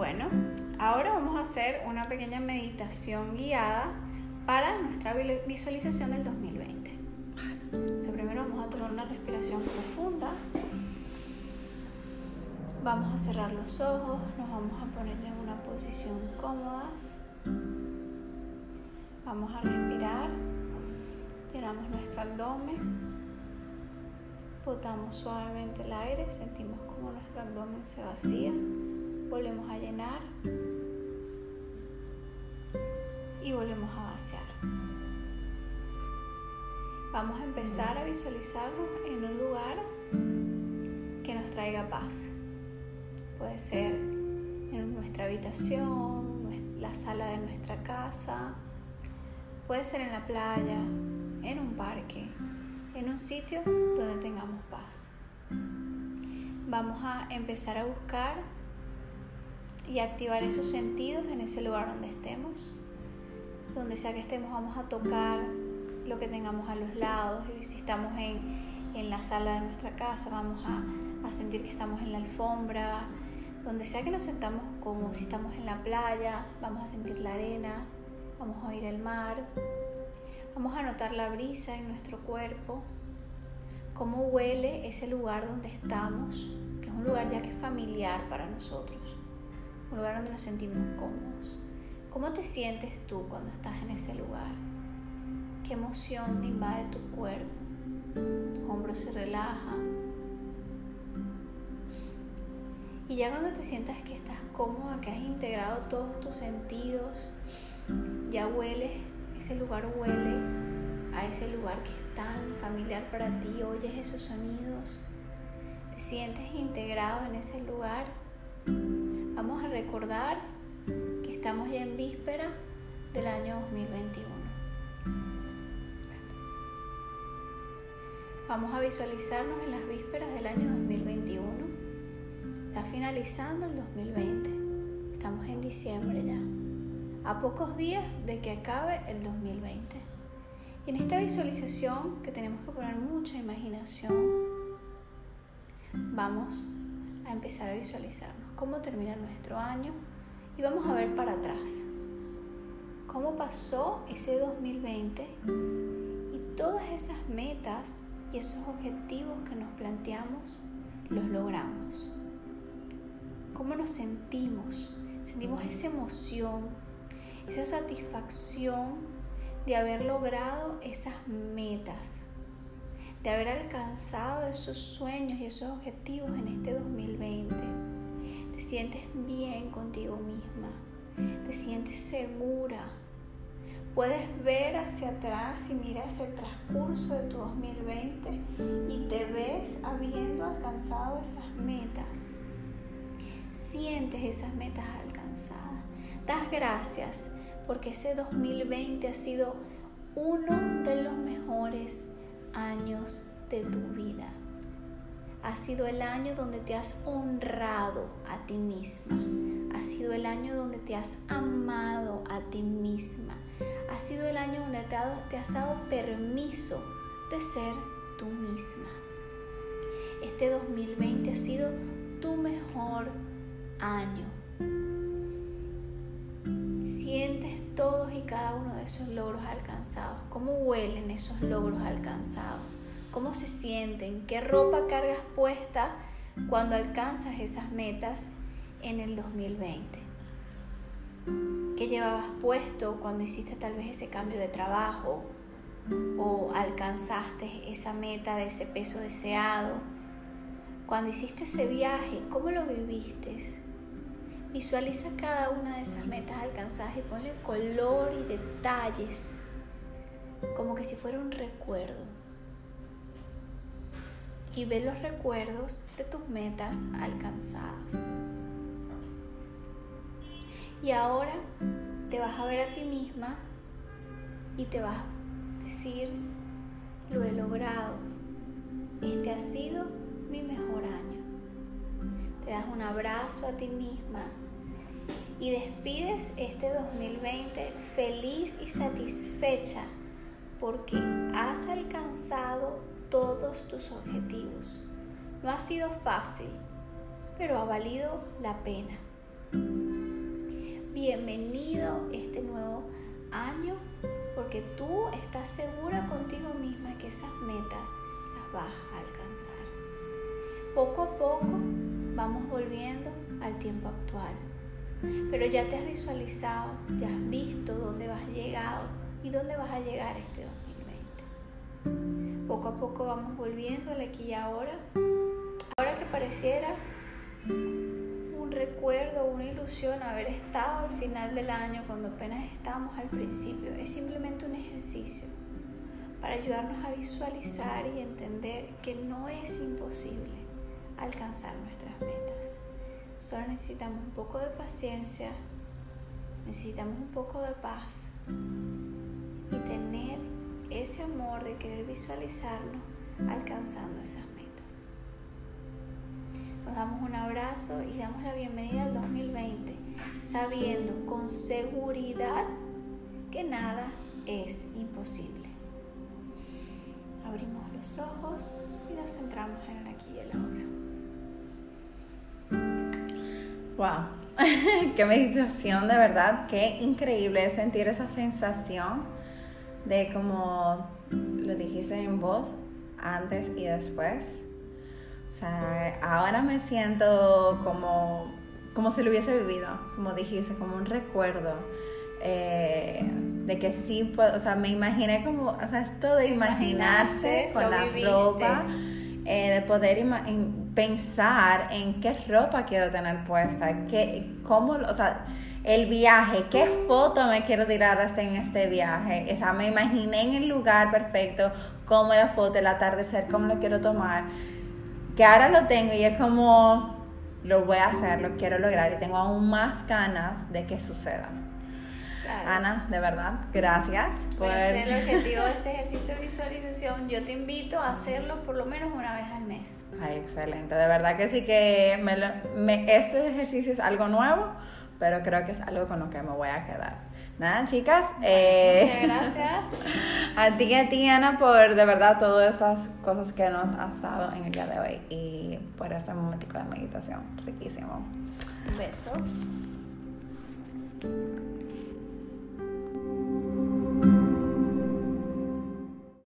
Bueno, ahora vamos a hacer una pequeña meditación guiada para nuestra visualización del 2020. primero vamos a tomar una respiración profunda. Vamos a cerrar los ojos, nos vamos a poner en una posición cómoda. Vamos a respirar, llenamos nuestro abdomen, botamos suavemente el aire, sentimos como nuestro abdomen se vacía volvemos a llenar y volvemos a vaciar. Vamos a empezar a visualizarnos en un lugar que nos traiga paz. Puede ser en nuestra habitación, la sala de nuestra casa, puede ser en la playa, en un parque, en un sitio donde tengamos paz. Vamos a empezar a buscar y activar esos sentidos en ese lugar donde estemos. Donde sea que estemos vamos a tocar lo que tengamos a los lados y si estamos en, la sala de nuestra casa vamos a, a, sentir que estamos en la alfombra. Donde sea que nos sentamos como si estamos en la playa, vamos a sentir la arena, vamos a oír el mar, vamos a notar la brisa en nuestro cuerpo, cómo huele ese lugar donde estamos, que es un lugar ya que es familiar para nosotros un lugar donde nos sentimos cómodos. ¿Cómo te sientes tú cuando estás en ese lugar? ¿Qué emoción te invade tu cuerpo? Tus hombros se relajan. Y ya cuando te sientas que estás cómoda, que has integrado todos tus sentidos, ya hueles, ese lugar huele a ese lugar que es tan familiar para ti, oyes esos sonidos, te sientes integrado en ese lugar Vamos a recordar que estamos ya en víspera del año 2021. Vamos a visualizarnos en las vísperas del año 2021. Está finalizando el 2020. Estamos en diciembre ya. A pocos días de que acabe el 2020. Y en esta visualización que tenemos que poner mucha imaginación, vamos a empezar a visualizarnos cómo termina nuestro año y vamos a ver para atrás cómo pasó ese 2020 y todas esas metas y esos objetivos que nos planteamos los logramos. ¿Cómo nos sentimos? Sentimos esa emoción, esa satisfacción de haber logrado esas metas, de haber alcanzado esos sueños y esos objetivos en este 2020 te sientes bien contigo misma, te sientes segura. Puedes ver hacia atrás y hacia el transcurso de tu 2020 y te ves habiendo alcanzado esas metas. Sientes esas metas alcanzadas. Das gracias porque ese 2020 ha sido uno de los mejores años de tu vida ha sido el año donde te has honrado a ti misma. Ha sido el año donde te has amado a ti misma. Ha sido el año donde te, has dado permiso de ser tú misma. Este 2020 ha sido tu mejor año. Sientes todos y cada uno de esos logros alcanzados. ¿Cómo huelen esos logros alcanzados? Cómo se sienten, qué ropa cargas puesta cuando alcanzas esas metas en el 2020. ¿Qué llevabas puesto cuando hiciste tal vez ese cambio de trabajo o alcanzaste esa meta de ese peso deseado? Cuando hiciste ese viaje, ¿cómo lo viviste? Visualiza cada una de esas metas alcanzadas y ponle color y detalles, como que si fuera un recuerdo y ve los recuerdos de tus metas alcanzadas. Y ahora te vas a ver a ti misma y te vas a decir, lo he logrado, este ha sido mi mejor año. Te das un abrazo a ti misma y despides este 2020 feliz y satisfecha porque has alcanzado todos tus objetivos. No ha sido fácil, pero ha valido la pena. bienvenido este nuevo año porque tú estás segura contigo misma que esas metas las vas a alcanzar. Poco a poco vamos volviendo al tiempo actual, pero ya te has visualizado, ya has visto dónde vas llegado y dónde vas a llegar este 2020. Poco a poco vamos volviendo aquí y ahora. Ahora que pareciera recuerdo, una ilusión haber estado al final del año cuando apenas estábamos al principio. Es simplemente un ejercicio para ayudarnos a visualizar y entender que no es imposible alcanzar nuestras metas. Solo necesitamos un poco de paciencia, necesitamos un poco de paz y tener ese amor de querer visualizarnos alcanzando esas metas. Nos damos un abrazo y damos la bienvenida al 2020, sabiendo con seguridad que nada es imposible. Abrimos los ojos y nos centramos en aquí y el ahora. ¡Wow! ¡Qué meditación de verdad! ¡Qué increíble sentir esa sensación de como lo dijiste en voz antes y después! ahora me siento como, como si lo hubiese vivido, como dijiste, como un recuerdo. Eh, de que sí puedo, o sea, me imaginé como, o sea, esto de imaginarse con la ropa, eh, de poder pensar en qué ropa quiero tener puesta, qué, cómo, o sea, el viaje, qué foto me quiero tirar hasta en este viaje, o sea, me imaginé en el lugar perfecto, cómo la foto, el atardecer, cómo lo quiero tomar que ahora lo tengo y es como, lo voy a hacer, lo quiero lograr y tengo aún más ganas de que suceda. Ana, de verdad, gracias por... ser el objetivo de este ejercicio de visualización. Yo te invito a hacerlo por lo menos una vez al mes. Ay, excelente. De verdad que sí que me, este ejercicio es algo nuevo, pero creo que es algo con lo que me voy a quedar. Nada, chicas. Eh, Muchas gracias. A ti y a ti, Ana, por de verdad todas estas cosas que nos has dado en el día de hoy y por este momentico de meditación riquísimo. Un beso.